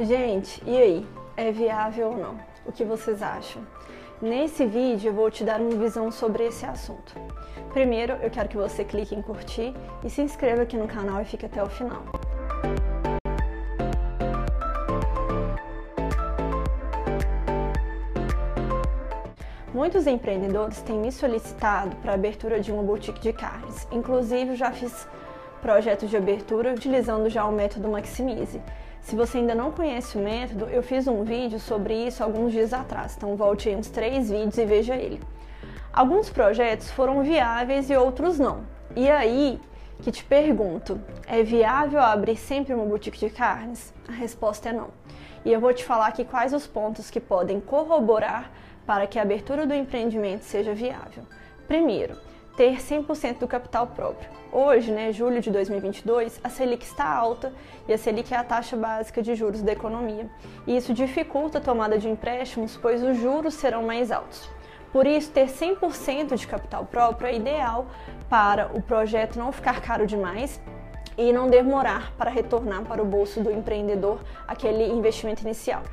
Gente, e aí? É viável ou não? O que vocês acham? Nesse vídeo eu vou te dar uma visão sobre esse assunto. Primeiro, eu quero que você clique em curtir e se inscreva aqui no canal e fique até o final. Muitos empreendedores têm me solicitado para a abertura de uma boutique de carnes. Inclusive, já fiz projetos de abertura utilizando já o método Maximize. Se você ainda não conhece o método, eu fiz um vídeo sobre isso alguns dias atrás, então volte aí uns três vídeos e veja ele. Alguns projetos foram viáveis e outros não. E aí que te pergunto, é viável abrir sempre uma boutique de carnes? A resposta é não. E eu vou te falar aqui quais os pontos que podem corroborar para que a abertura do empreendimento seja viável. Primeiro, ter 100% do capital próprio. Hoje, né, julho de 2022, a Selic está alta e a Selic é a taxa básica de juros da economia. E isso dificulta a tomada de empréstimos, pois os juros serão mais altos. Por isso, ter 100% de capital próprio é ideal para o projeto não ficar caro demais e não demorar para retornar para o bolso do empreendedor aquele investimento inicial.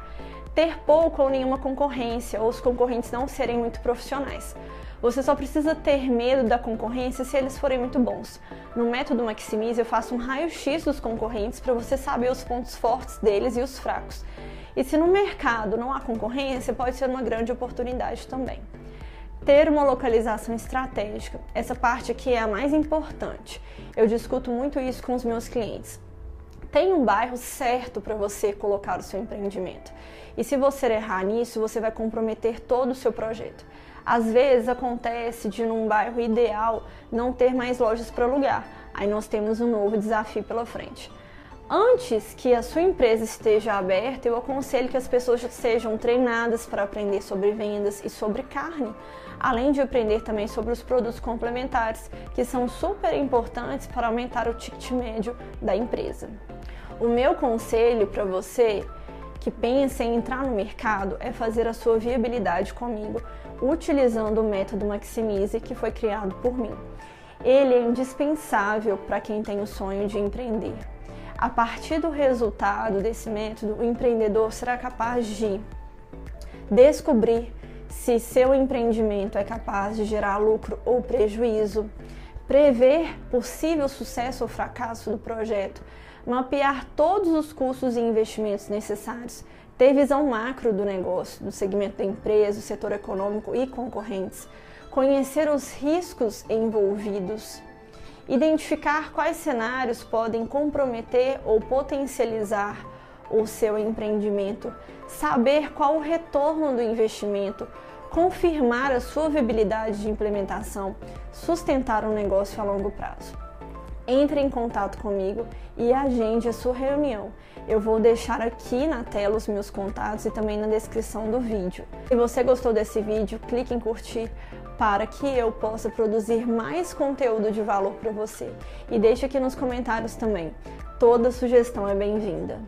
Ter pouco ou nenhuma concorrência, ou os concorrentes não serem muito profissionais. Você só precisa ter medo da concorrência se eles forem muito bons. No método Maximize, eu faço um raio-x dos concorrentes para você saber os pontos fortes deles e os fracos. E se no mercado não há concorrência, pode ser uma grande oportunidade também. Ter uma localização estratégica. Essa parte aqui é a mais importante. Eu discuto muito isso com os meus clientes. Tem um bairro certo para você colocar o seu empreendimento. E se você errar nisso, você vai comprometer todo o seu projeto. Às vezes acontece de num bairro ideal não ter mais lojas para alugar. Aí nós temos um novo desafio pela frente. Antes que a sua empresa esteja aberta, eu aconselho que as pessoas sejam treinadas para aprender sobre vendas e sobre carne, além de aprender também sobre os produtos complementares, que são super importantes para aumentar o ticket médio da empresa. O meu conselho para você que pensa em entrar no mercado é fazer a sua viabilidade comigo utilizando o método Maximize que foi criado por mim. Ele é indispensável para quem tem o sonho de empreender. A partir do resultado desse método, o empreendedor será capaz de descobrir se seu empreendimento é capaz de gerar lucro ou prejuízo, prever possível sucesso ou fracasso do projeto, mapear todos os custos e investimentos necessários, ter visão macro do negócio, do segmento da empresa, do setor econômico e concorrentes, conhecer os riscos envolvidos, identificar quais cenários podem comprometer ou potencializar o seu empreendimento, saber qual o retorno do investimento, confirmar a sua viabilidade de implementação, sustentar um negócio a longo prazo entre em contato comigo e agende a sua reunião. Eu vou deixar aqui na tela os meus contatos e também na descrição do vídeo. Se você gostou desse vídeo, clique em curtir para que eu possa produzir mais conteúdo de valor para você. E deixe aqui nos comentários também. Toda sugestão é bem-vinda.